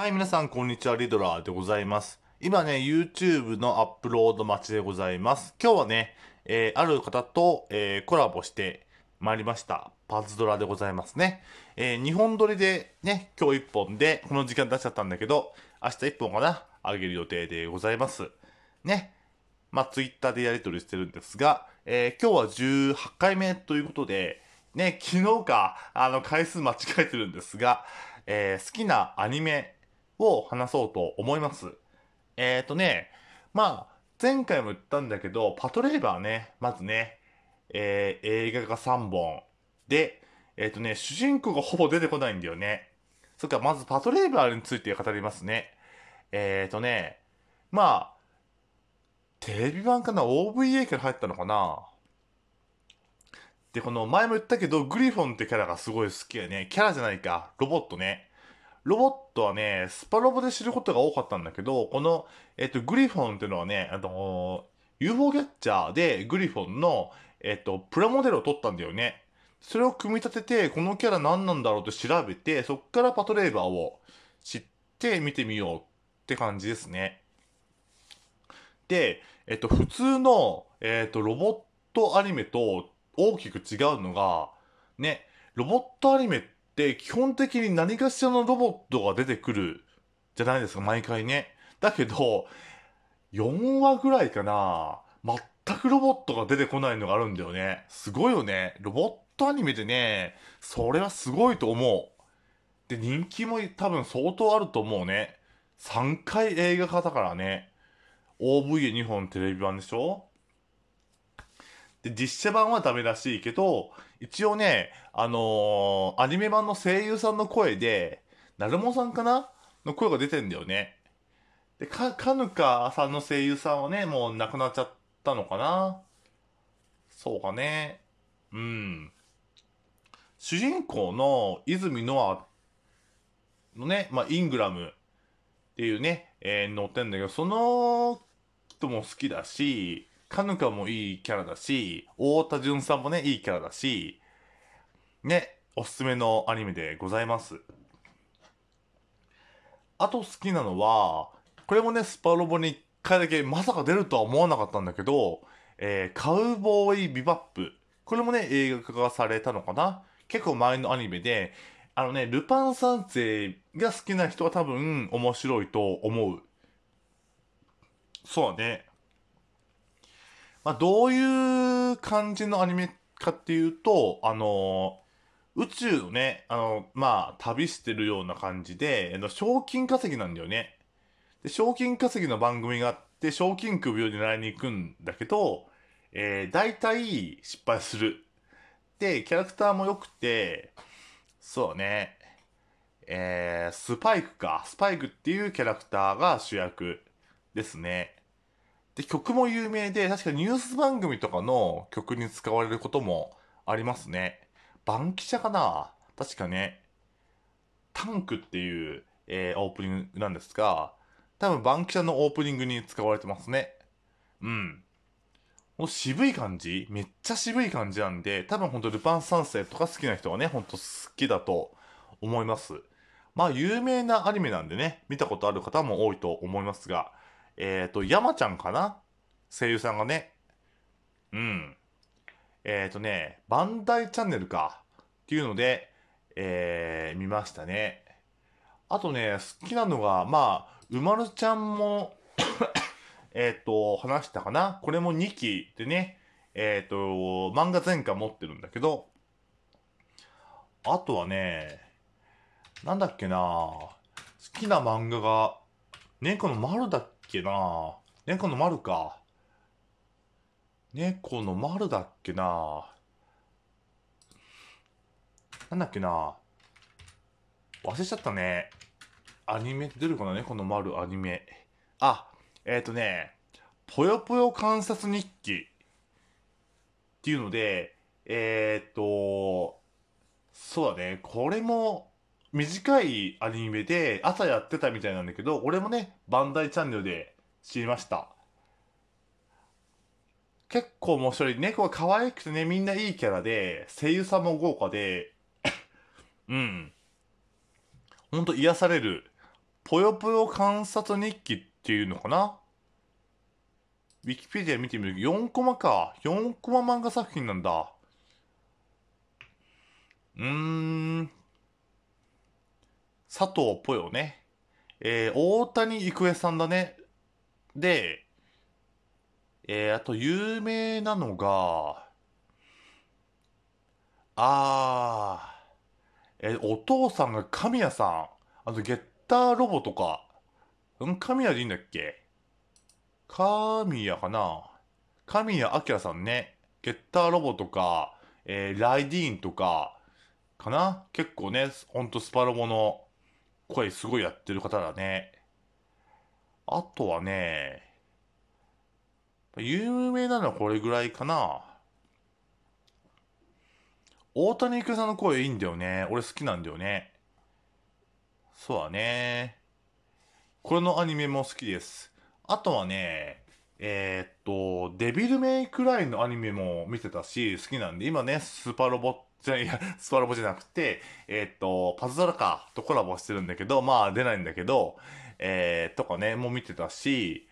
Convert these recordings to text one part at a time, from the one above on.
はい、皆さん、こんにちは。リドラーでございます。今ね、YouTube のアップロード待ちでございます。今日はね、えーある方と、えーコラボしてまいりました。パズドラでございますね。え2本撮りでね、今日1本で、この時間出しちゃったんだけど、明日1本かな、あげる予定でございます。ね。まあ、Twitter でやり取りしてるんですが、え今日は18回目ということで、ね、昨日か、あの、回数間違えてるんですが、え好きなアニメを話そうと思います。えっ、ー、とね、まあ、前回も言ったんだけど、パトレーバーね、まずね、えー映画が3本。で、えっ、とね、主人公がほぼ出てこないんだよね。そっか、まずパトレーバーについて語りますね。えっ、ー、とね、まあ、テレビ版かな ?OVA から入ったのかなで、この前も言ったけど、グリフォンってキャラがすごい好きやね。キャラじゃないか、ロボットね。ロボットはね、スパロボで知ることが多かったんだけど、この、えっと、グリフォンっていうのはね、あの、UFO キャッチャーでグリフォンの、えっと、プラモデルを取ったんだよね。それを組み立てて、このキャラ何なんだろうって調べて、そっからパトレーバーを知って見てみようって感じですね。で、えっと、普通の、えっと、ロボットアニメと大きく違うのが、ね、ロボットアニメって基本的に何かしらのロボットが出てくるじゃないですか、毎回ね。だけど、4話ぐらいかな、全くロボットが出てこないのがあるんだよね。すごいよね。ロボットアニメでね、それはすごいと思う。で、人気も多分相当あると思うね。3回映画化だからね。OVA2 本テレビ版でしょで、実写版はダメらしいけど、一応ね、あのーアニメ版の声優さんの声で、なるもさんかな？の声が出てんだよね。で、か、かぬかさんの声優さんはね、もう亡くなっちゃったのかな？そうかね。うん。主人公の泉ノアのね、まあ、イングラムっていうね、えー乗ってんだけど、その人も好きだし、かぬかもいいキャラだし、太田純さんもね、いいキャラだし、ね、おすすめのアニメでございます。あと好きなのは、これもね、スパロボに1回だけまさか出るとは思わなかったんだけど、えーカウボーイビバップ。これもね、映画化されたのかな？結構前のアニメで、あのね、ルパン三世が好きな人は多分面白いと思う。そうだね。まあ、どういう感じのアニメかっていうと、あの宇宙のね、あの、まあ、旅してるような感じで、あの賞金稼ぎなんだよね。で、賞金稼ぎの番組があって、賞金首を狙いに行くんだけど、えー、大体失敗する。で、キャラクターも良くて、そうね、えー、スパイクか。スパイクっていうキャラクターが主役ですね。で、曲も有名で、確かニュース番組とかの曲に使われることもありますね。バンキシャかな？確かね、タンクっていう、えーオープニングなんですが、多分バンキシャのオープニングに使われてますね。うん。この渋い感じ？めっちゃ渋い感じなんで、多分ほんとルパン三世とか好きな人はね、ほんと好きだと思います。まあ有名なアニメなんでね、見たことある方も多いと思いますが、えっ、ー、と、山ちゃんかな？声優さんがね。うん。えっ、ー、とね、バンダイチャンネルか。っていうので、えー、見ましたね。あとね、好きなのが、まあ、うまるちゃんも、えっと、話したかな？これも2期でね、えっ、と、漫画全巻持ってるんだけど、あとはね、なんだっけな？好きな漫画が、猫の丸だっけな。猫の丸か。猫の丸だっけな。なんだっけな。忘れちゃったね。アニメって出るかな？猫の丸アニメ。あ、えっ、ー、とね、ぽよぽよ観察日記。っていうので、えっ、ー、と、そうだね、これも短いアニメで朝やってたみたいなんだけど、俺もね、バンダイチャンネルで知りました。結構面白い。猫が可愛くてね、みんないいキャラで、声優さんも豪華で、うん。ほんと癒される、ぽよぽよ観察日記っていうのかな？ウィキペディア見てみると4コマか。4コマ漫画作品なんだ。うーん。佐藤ぽよね。えー、大谷育恵さんだね。で、えー、あと有名なのが、あー、えー、お父さんが神谷さん。あとゲッターロボとか。うん、神谷でいいんだっけ？神谷かな？神谷明さんね。ゲッターロボとか、えー、ライディーンとか、かな？結構ね、ほんとスパロボの声すごいやってる方だね。あとはね、有名なのはこれぐらいかな。大谷育さんの声いいんだよね。俺好きなんだよね。そうだね。これのアニメも好きです。あとはね、えー、っと、デビルメイクラインのアニメも見てたし、好きなんで、今ね、スーパーロボットじゃ、いや、スパロボじゃなくて、えー、っと、パズドラか、とコラボしてるんだけど、まあ出ないんだけど、えー、とかね、もう見てたし、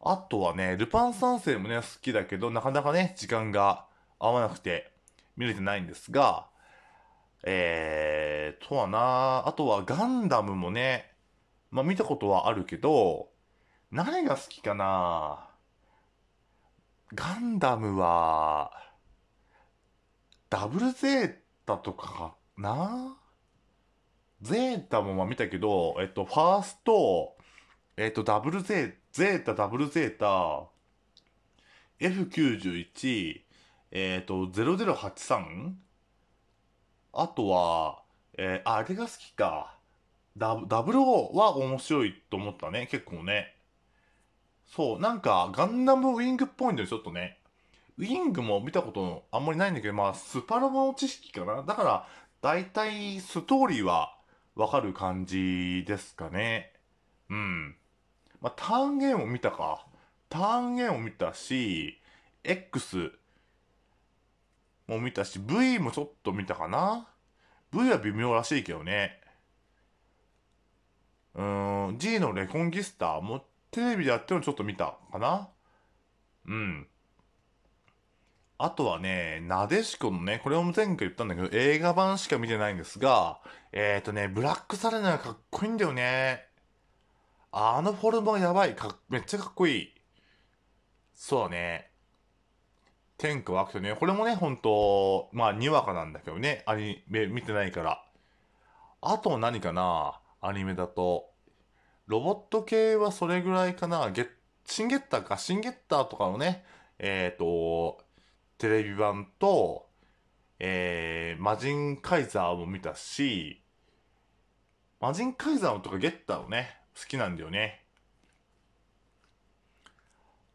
あとはね、ルパン三世もね、好きだけど、なかなかね、時間が合わなくて、見れてないんですが、えー、とはな、あとはガンダムもね、まあ見たことはあるけど、何が好きかな。ガンダムは、ダブルゼータとかかな？ゼータもまあ見たけど、えっと、ファースト、えっと、ダブルゼー、ゼータ、ダブルゼータ、F91、えっと、0083? あとは、えー、あれが好きか。ダブ、ダブルオは面白いと思ったね、結構ね。そう、なんか、ガンダムウィングっぽいんだよ、ちょっとね。ウィングも見たことあんまりないんだけど、まあ、スパロボの知識かな。だから、大体、ストーリーはわかる感じですかね。うん。まあ、ターンゲームを見たか。ターンゲームを見たし、X も見たし、V もちょっと見たかな。V は微妙らしいけどね。うーん、G のレコンギスターもテレビでやってるのちょっと見たかな。うん。あとはね、なでしこのね、これも前回言ったんだけど、映画版しか見てないんですが、えっ、ー、とね、ブラックサレナがかっこいいんだよね。あのフォルムがやばい。かめっちゃかっこいい。そうだね。天下はくとね、これもね、ほんと、まあ、にわかなんだけどね、アニメ見てないから。あと何かな？アニメだと。ロボット系はそれぐらいかな。ゲシンゲッターか。シンゲッターとかのね、えっ、ー、と、テレビ版と、えー、マジンカイザーも見たし、マジンカイザーとかゲッターをね、好きなんだよね。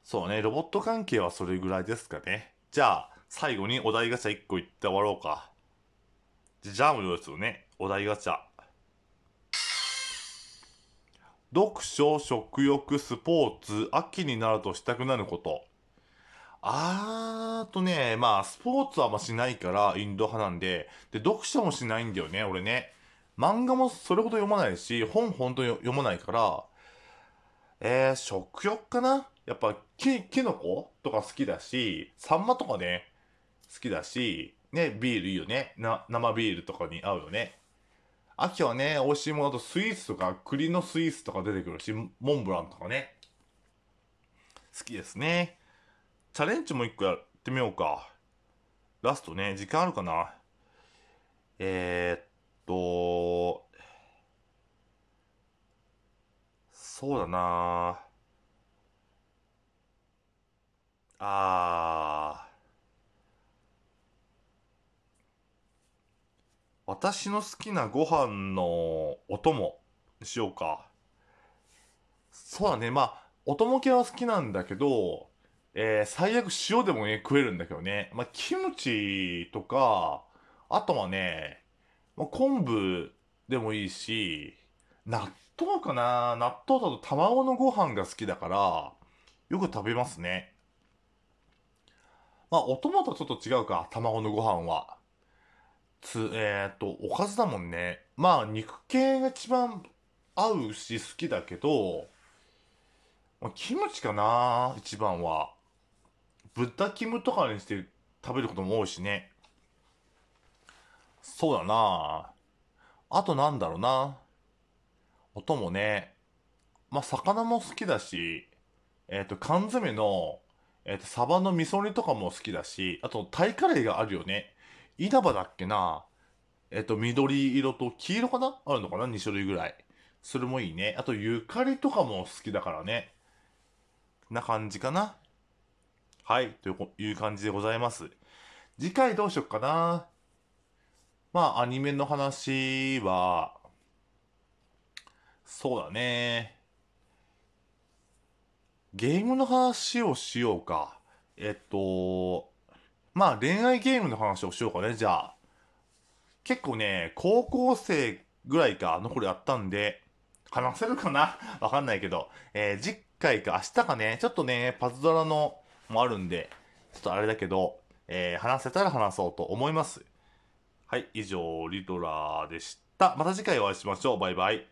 そうね、ロボット関係はそれぐらいですかね。じゃあ、最後にお題ガチャ1個言って終わろうか。じゃあ、もうですよね。お題ガチャ。読書、食欲、スポーツ、秋になるとしたくなること。あーとね、まあ、スポーツはあんましないから、インド派なんで、で、読書もしないんだよね、俺ね。漫画もそれほど読まないし、本ほんと読まないから、えー、食欲かな？やっぱ、き、キノコ？とか好きだし、サンマとかね、好きだし、ね、ビールいいよね。な、生ビールとかに合うよね。秋はね、美味しいものとスイーツとか、栗のスイーツとか出てくるし、モンブランとかね。好きですね。チャレンジも一個やってみようか。ラストね、時間あるかな？えー、っと、そうだなあー。私の好きなご飯のお供しようか。そうだね。まあ、お供系は好きなんだけど、えー、最悪塩でもね、食えるんだけどね。まあ、キムチとか、あとはね、まあ、昆布でもいいし、納豆かな納豆だと卵のご飯が好きだから、よく食べますね。まあ、お供とちょっと違うか、卵のご飯は。つ、えっ、と、おかずだもんね。まあ、肉系が一番合うし好きだけど、まあキムチかな一番は。豚キムとかにして食べることも多いしね。そうだなあとなんだろうな。音もね。まあ、魚も好きだし、えっ、と、缶詰の、えっ、と、サバの味噌煮とかも好きだし、あと、タイカレーがあるよね。稲葉だっけなえっ、と、緑色と黄色かな？あるのかな ?2 種類ぐらい。それもいいね。あと、ゆかりとかも好きだからね。な感じかな。はい。という感じでございます。次回どうしよっかな。まあ、アニメの話は、そうだね。ゲームの話をしようか。えっと、まあ恋愛ゲームの話をしようかね、じゃあ。結構ね、高校生ぐらいか、残りあったんで、話せるかな？わかんないけど、えー、次回か明日かね、ちょっとね、パズドラのもあるんで、ちょっとあれだけど、えー、話せたら話そうと思います。はい、以上、リトラーでした。また次回お会いしましょう。バイバイ。